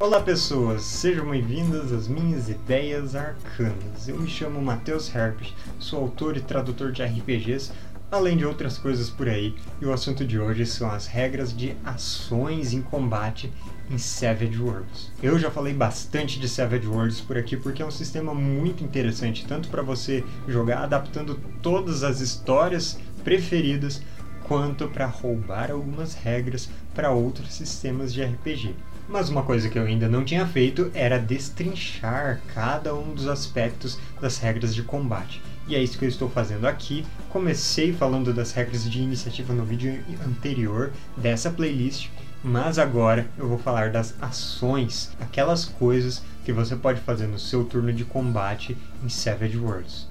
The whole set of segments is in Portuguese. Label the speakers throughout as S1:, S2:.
S1: Olá pessoas, sejam bem-vindas às minhas ideias arcanas. Eu me chamo Matheus Herpes, sou autor e tradutor de RPGs, além de outras coisas por aí, e o assunto de hoje são as regras de ações em combate em Savage Worlds. Eu já falei bastante de Savage Worlds por aqui porque é um sistema muito interessante, tanto para você jogar adaptando todas as histórias preferidas, quanto para roubar algumas regras para outros sistemas de RPG. Mas uma coisa que eu ainda não tinha feito era destrinchar cada um dos aspectos das regras de combate. E é isso que eu estou fazendo aqui. Comecei falando das regras de iniciativa no vídeo anterior dessa playlist, mas agora eu vou falar das ações, aquelas coisas que você pode fazer no seu turno de combate em Savage Worlds.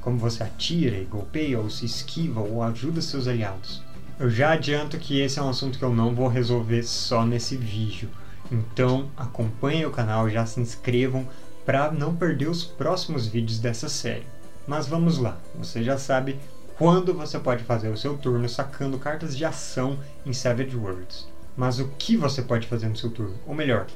S1: Como você atira e golpeia, ou se esquiva, ou ajuda seus aliados. Eu já adianto que esse é um assunto que eu não vou resolver só nesse vídeo. Então acompanhem o canal já se inscrevam para não perder os próximos vídeos dessa série. Mas vamos lá, você já sabe quando você pode fazer o seu turno sacando cartas de ação em Savage Worlds. Mas o que você pode fazer no seu turno? Ou melhor,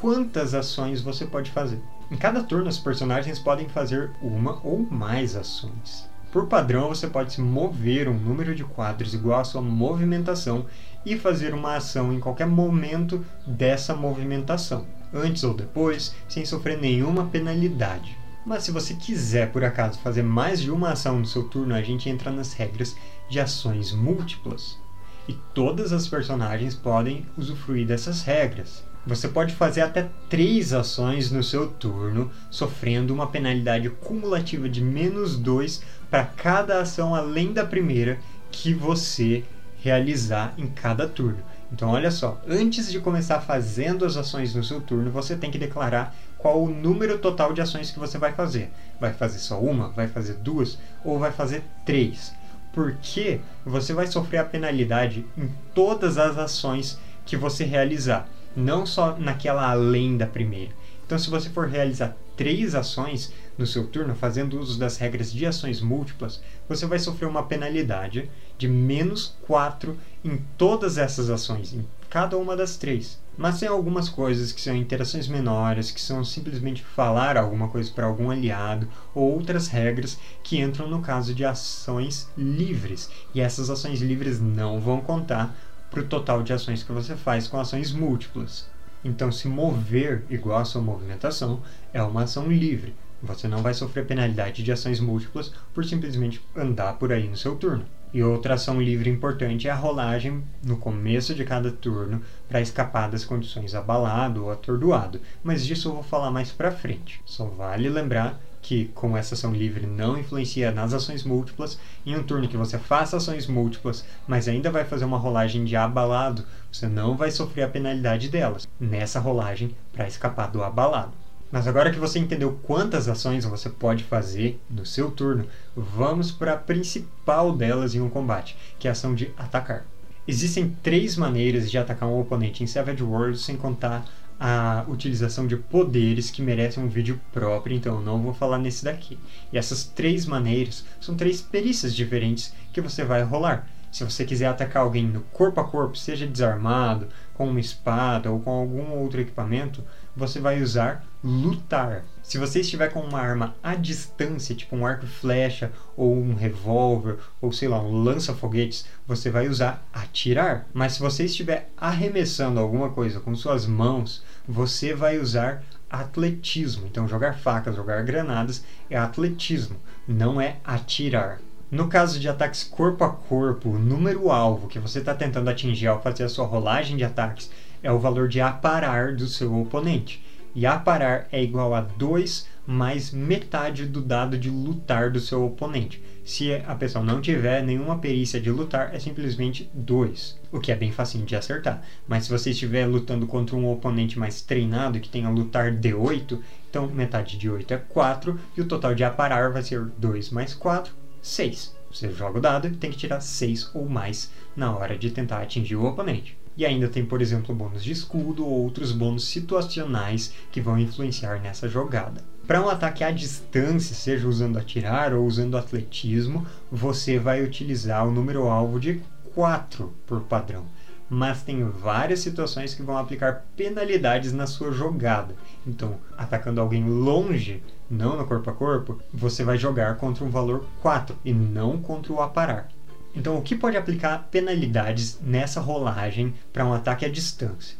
S1: quantas ações você pode fazer? Em cada turno, os personagens podem fazer uma ou mais ações. Por padrão, você pode se mover um número de quadros igual à sua movimentação e fazer uma ação em qualquer momento dessa movimentação, antes ou depois, sem sofrer nenhuma penalidade. Mas se você quiser por acaso fazer mais de uma ação no seu turno, a gente entra nas regras de ações múltiplas. E todas as personagens podem usufruir dessas regras. Você pode fazer até três ações no seu turno, sofrendo uma penalidade cumulativa de menos 2 para cada ação além da primeira que você realizar em cada turno. Então, olha só, antes de começar fazendo as ações no seu turno, você tem que declarar qual o número total de ações que você vai fazer. Vai fazer só uma? Vai fazer duas? Ou vai fazer três? Porque você vai sofrer a penalidade em todas as ações que você realizar, não só naquela além da primeira. Então, se você for realizar três ações no seu turno, fazendo uso das regras de ações múltiplas, você vai sofrer uma penalidade de menos 4 em todas essas ações, em cada uma das três. Mas tem algumas coisas que são interações menores, que são simplesmente falar alguma coisa para algum aliado, ou outras regras que entram no caso de ações livres. E essas ações livres não vão contar para o total de ações que você faz com ações múltiplas. Então, se mover igual a sua movimentação é uma ação livre. Você não vai sofrer penalidade de ações múltiplas por simplesmente andar por aí no seu turno. E outra ação livre importante é a rolagem no começo de cada turno para escapar das condições abalado ou atordoado, mas disso eu vou falar mais para frente. Só vale lembrar que, como essa ação livre não influencia nas ações múltiplas, em um turno que você faça ações múltiplas, mas ainda vai fazer uma rolagem de abalado, você não vai sofrer a penalidade delas nessa rolagem para escapar do abalado. Mas agora que você entendeu quantas ações você pode fazer no seu turno, vamos para a principal delas em um combate, que é a ação de atacar. Existem três maneiras de atacar um oponente em Savage Worlds sem contar a utilização de poderes que merecem um vídeo próprio, então eu não vou falar nesse daqui. E essas três maneiras são três perícias diferentes que você vai rolar. Se você quiser atacar alguém no corpo a corpo, seja desarmado, com uma espada ou com algum outro equipamento, você vai usar lutar. Se você estiver com uma arma à distância, tipo um arco e flecha, ou um revólver, ou sei lá, um lança-foguetes, você vai usar atirar. Mas se você estiver arremessando alguma coisa com suas mãos, você vai usar atletismo. Então, jogar facas, jogar granadas é atletismo, não é atirar. No caso de ataques corpo a corpo, o número alvo que você está tentando atingir ao fazer a sua rolagem de ataques é o valor de aparar do seu oponente. E aparar é igual a 2 mais metade do dado de lutar do seu oponente. Se a pessoa não tiver nenhuma perícia de lutar, é simplesmente 2, o que é bem fácil de acertar. Mas se você estiver lutando contra um oponente mais treinado que tenha lutar D8, então metade de 8 é 4 e o total de aparar vai ser 2 mais 4, 6. Você joga o dado e tem que tirar 6 ou mais na hora de tentar atingir o oponente. E ainda tem, por exemplo, bônus de escudo ou outros bônus situacionais que vão influenciar nessa jogada. Para um ataque à distância, seja usando atirar ou usando atletismo, você vai utilizar o número alvo de 4 por padrão. mas tem várias situações que vão aplicar penalidades na sua jogada. Então, atacando alguém longe, não no corpo a corpo, você vai jogar contra um valor 4 e não contra o aparar. Então, o que pode aplicar penalidades nessa rolagem para um ataque à distância?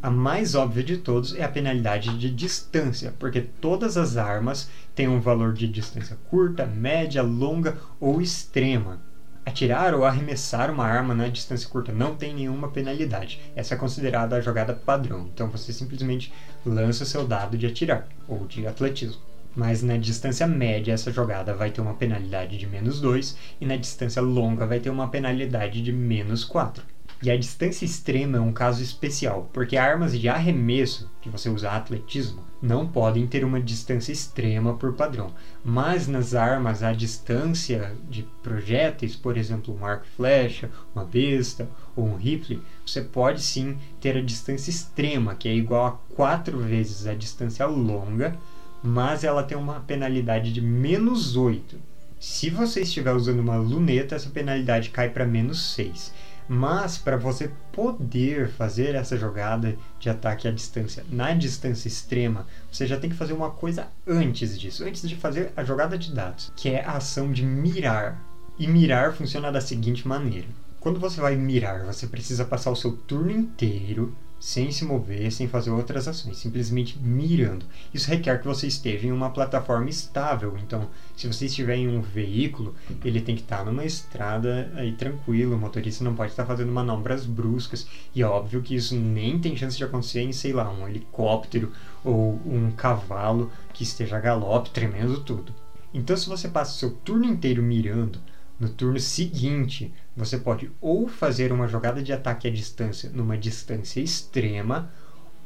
S1: A mais óbvia de todos é a penalidade de distância, porque todas as armas têm um valor de distância curta, média, longa ou extrema. Atirar ou arremessar uma arma na distância curta não tem nenhuma penalidade. Essa é considerada a jogada padrão. Então você simplesmente lança seu dado de atirar ou de atletismo. Mas na distância média essa jogada vai ter uma penalidade de menos 2 e na distância longa vai ter uma penalidade de menos 4. E a distância extrema é um caso especial, porque armas de arremesso, que você usa atletismo, não podem ter uma distância extrema por padrão. Mas nas armas à distância de projéteis, por exemplo, um arco e flecha, uma besta ou um rifle, você pode sim ter a distância extrema, que é igual a quatro vezes a distância longa, mas ela tem uma penalidade de menos 8. Se você estiver usando uma luneta, essa penalidade cai para menos 6. Mas para você poder fazer essa jogada de ataque à distância, na distância extrema, você já tem que fazer uma coisa antes disso, antes de fazer a jogada de dados, que é a ação de mirar. E mirar funciona da seguinte maneira: quando você vai mirar, você precisa passar o seu turno inteiro sem se mover, sem fazer outras ações, simplesmente mirando. Isso requer que você esteja em uma plataforma estável. Então, se você estiver em um veículo, ele tem que estar numa estrada aí tranquilo, o motorista não pode estar fazendo manobras bruscas. E é óbvio que isso nem tem chance de acontecer em, sei lá, um helicóptero ou um cavalo que esteja a galope, tremendo tudo. Então, se você passa o seu turno inteiro mirando, no turno seguinte, você pode ou fazer uma jogada de ataque à distância numa distância extrema,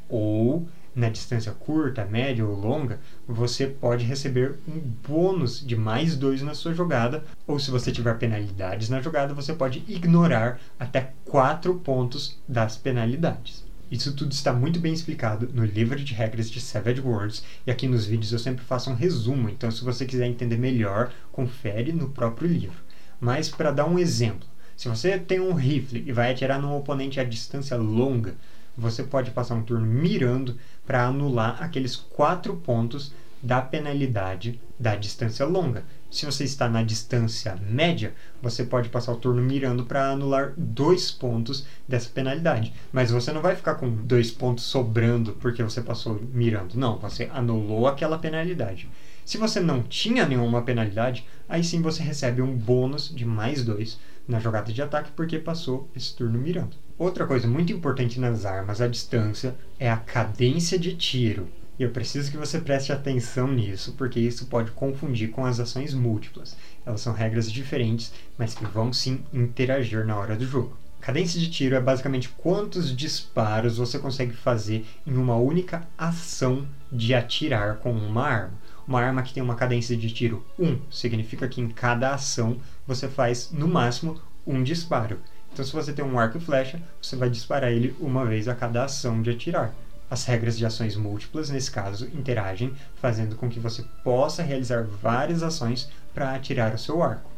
S1: ou na distância curta, média ou longa, você pode receber um bônus de mais dois na sua jogada, ou se você tiver penalidades na jogada, você pode ignorar até quatro pontos das penalidades. Isso tudo está muito bem explicado no livro de regras de Savage Worlds e aqui nos vídeos eu sempre faço um resumo, então se você quiser entender melhor, confere no próprio livro. Mas para dar um exemplo, se você tem um rifle e vai atirar num oponente a distância longa, você pode passar um turno mirando para anular aqueles quatro pontos da penalidade da distância longa. Se você está na distância média, você pode passar o turno mirando para anular dois pontos dessa penalidade. Mas você não vai ficar com dois pontos sobrando porque você passou mirando. Não, você anulou aquela penalidade. Se você não tinha nenhuma penalidade, aí sim você recebe um bônus de mais dois na jogada de ataque porque passou esse turno mirando. Outra coisa muito importante nas armas à distância é a cadência de tiro. E eu preciso que você preste atenção nisso, porque isso pode confundir com as ações múltiplas. Elas são regras diferentes, mas que vão sim interagir na hora do jogo. Cadência de tiro é basicamente quantos disparos você consegue fazer em uma única ação de atirar com uma arma. Uma arma que tem uma cadência de tiro 1 significa que em cada ação você faz no máximo um disparo. Então, se você tem um arco e flecha, você vai disparar ele uma vez a cada ação de atirar. As regras de ações múltiplas, nesse caso, interagem, fazendo com que você possa realizar várias ações para atirar o seu arco.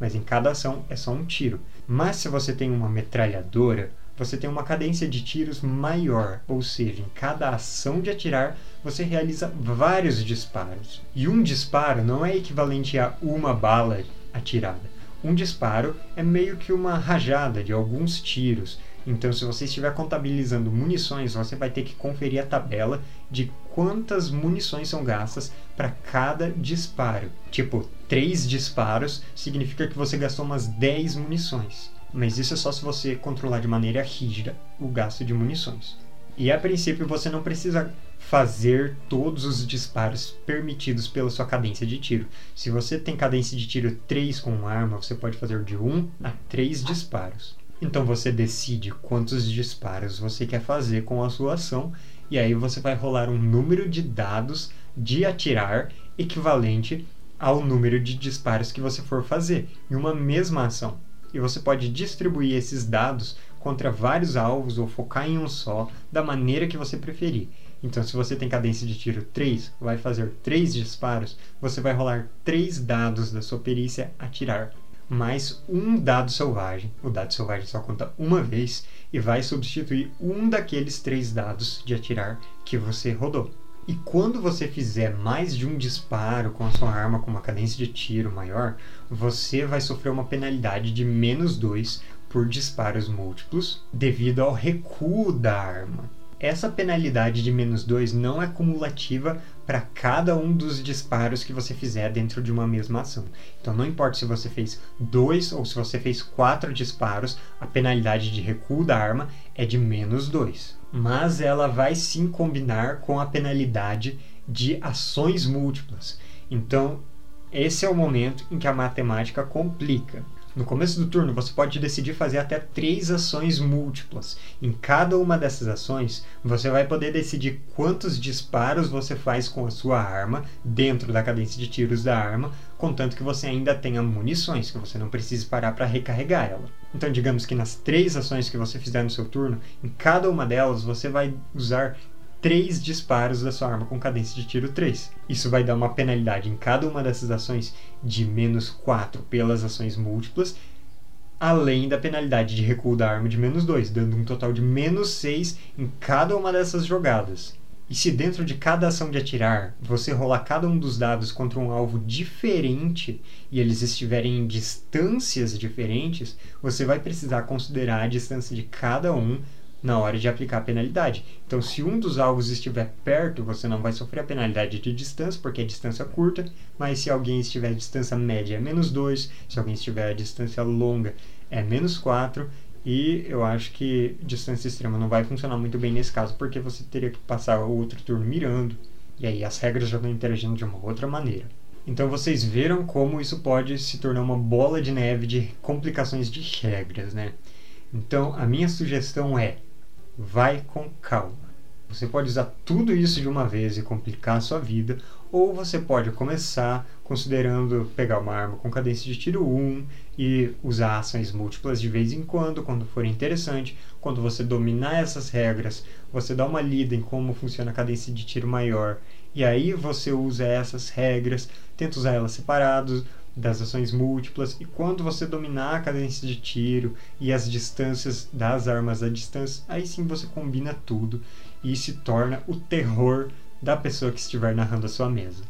S1: Mas em cada ação é só um tiro. Mas se você tem uma metralhadora, você tem uma cadência de tiros maior, ou seja, em cada ação de atirar você realiza vários disparos. E um disparo não é equivalente a uma bala atirada. Um disparo é meio que uma rajada de alguns tiros. Então, se você estiver contabilizando munições, você vai ter que conferir a tabela de quantas munições são gastas para cada disparo. Tipo, três disparos significa que você gastou umas 10 munições. Mas isso é só se você controlar de maneira rígida o gasto de munições. E a princípio você não precisa fazer todos os disparos permitidos pela sua cadência de tiro. Se você tem cadência de tiro 3 com uma arma, você pode fazer de 1 a 3 disparos. Então você decide quantos disparos você quer fazer com a sua ação e aí você vai rolar um número de dados de atirar equivalente ao número de disparos que você for fazer em uma mesma ação. E você pode distribuir esses dados contra vários alvos ou focar em um só, da maneira que você preferir. Então, se você tem cadência de tiro 3, vai fazer 3 disparos, você vai rolar 3 dados da sua perícia atirar. mais um dado selvagem. O dado selvagem só conta uma vez e vai substituir um daqueles três dados de atirar que você rodou. E quando você fizer mais de um disparo com a sua arma com uma cadência de tiro maior, você vai sofrer uma penalidade de menos 2 por disparos múltiplos devido ao recuo da arma. Essa penalidade de menos 2 não é cumulativa para cada um dos disparos que você fizer dentro de uma mesma ação. Então não importa se você fez dois ou se você fez quatro disparos, a penalidade de recuo da arma é de menos 2. Mas ela vai sim combinar com a penalidade de ações múltiplas. Então esse é o momento em que a matemática complica. No começo do turno, você pode decidir fazer até três ações múltiplas. Em cada uma dessas ações, você vai poder decidir quantos disparos você faz com a sua arma dentro da cadência de tiros da arma, contanto que você ainda tenha munições, que você não precise parar para recarregar ela. Então, digamos que nas três ações que você fizer no seu turno, em cada uma delas você vai usar três disparos da sua arma com cadência de tiro 3. Isso vai dar uma penalidade em cada uma dessas ações de menos 4 pelas ações múltiplas, além da penalidade de recuo da arma de menos 2, dando um total de menos 6 em cada uma dessas jogadas. E se dentro de cada ação de atirar você rolar cada um dos dados contra um alvo diferente e eles estiverem em distâncias diferentes, você vai precisar considerar a distância de cada um na hora de aplicar a penalidade. Então, se um dos alvos estiver perto, você não vai sofrer a penalidade de distância, porque é distância curta, mas se alguém estiver a distância média é menos 2, se alguém estiver a distância longa é menos 4, e eu acho que distância extrema não vai funcionar muito bem nesse caso, porque você teria que passar o outro turno mirando, e aí as regras já estão interagindo de uma outra maneira. Então vocês viram como isso pode se tornar uma bola de neve de complicações de regras, né? Então a minha sugestão é vai com calma. Você pode usar tudo isso de uma vez e complicar a sua vida, ou você pode começar considerando pegar uma arma com cadência de tiro 1 e usar ações múltiplas de vez em quando, quando for interessante. Quando você dominar essas regras, você dá uma lida em como funciona a cadência de tiro maior, e aí você usa essas regras, tenta usar elas separadas, das ações múltiplas e quando você dominar a cadência de tiro e as distâncias das armas à distância, aí sim você combina tudo e se torna o terror da pessoa que estiver narrando a sua mesa.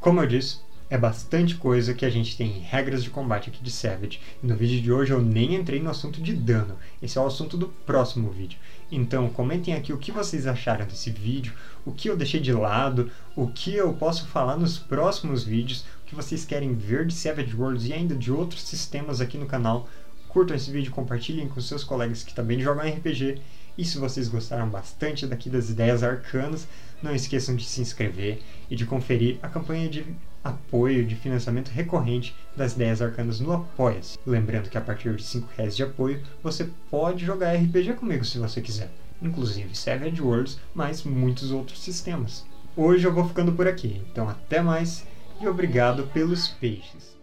S1: Como eu disse, é bastante coisa que a gente tem em regras de combate aqui de Savage. no vídeo de hoje eu nem entrei no assunto de dano. Esse é o assunto do próximo vídeo. Então comentem aqui o que vocês acharam desse vídeo, o que eu deixei de lado, o que eu posso falar nos próximos vídeos, que vocês querem ver de Savage Worlds e ainda de outros sistemas aqui no canal. Curtam esse vídeo, compartilhem com seus colegas que também jogam RPG. E se vocês gostaram bastante daqui das ideias arcanas, não esqueçam de se inscrever e de conferir a campanha de apoio de financiamento recorrente das ideias arcanas no Apoia-se. Lembrando que a partir de 5 reais de apoio você pode jogar RPG comigo se você quiser, inclusive Savage Worlds, mas muitos outros sistemas. Hoje eu vou ficando por aqui, então até mais e obrigado pelos peixes.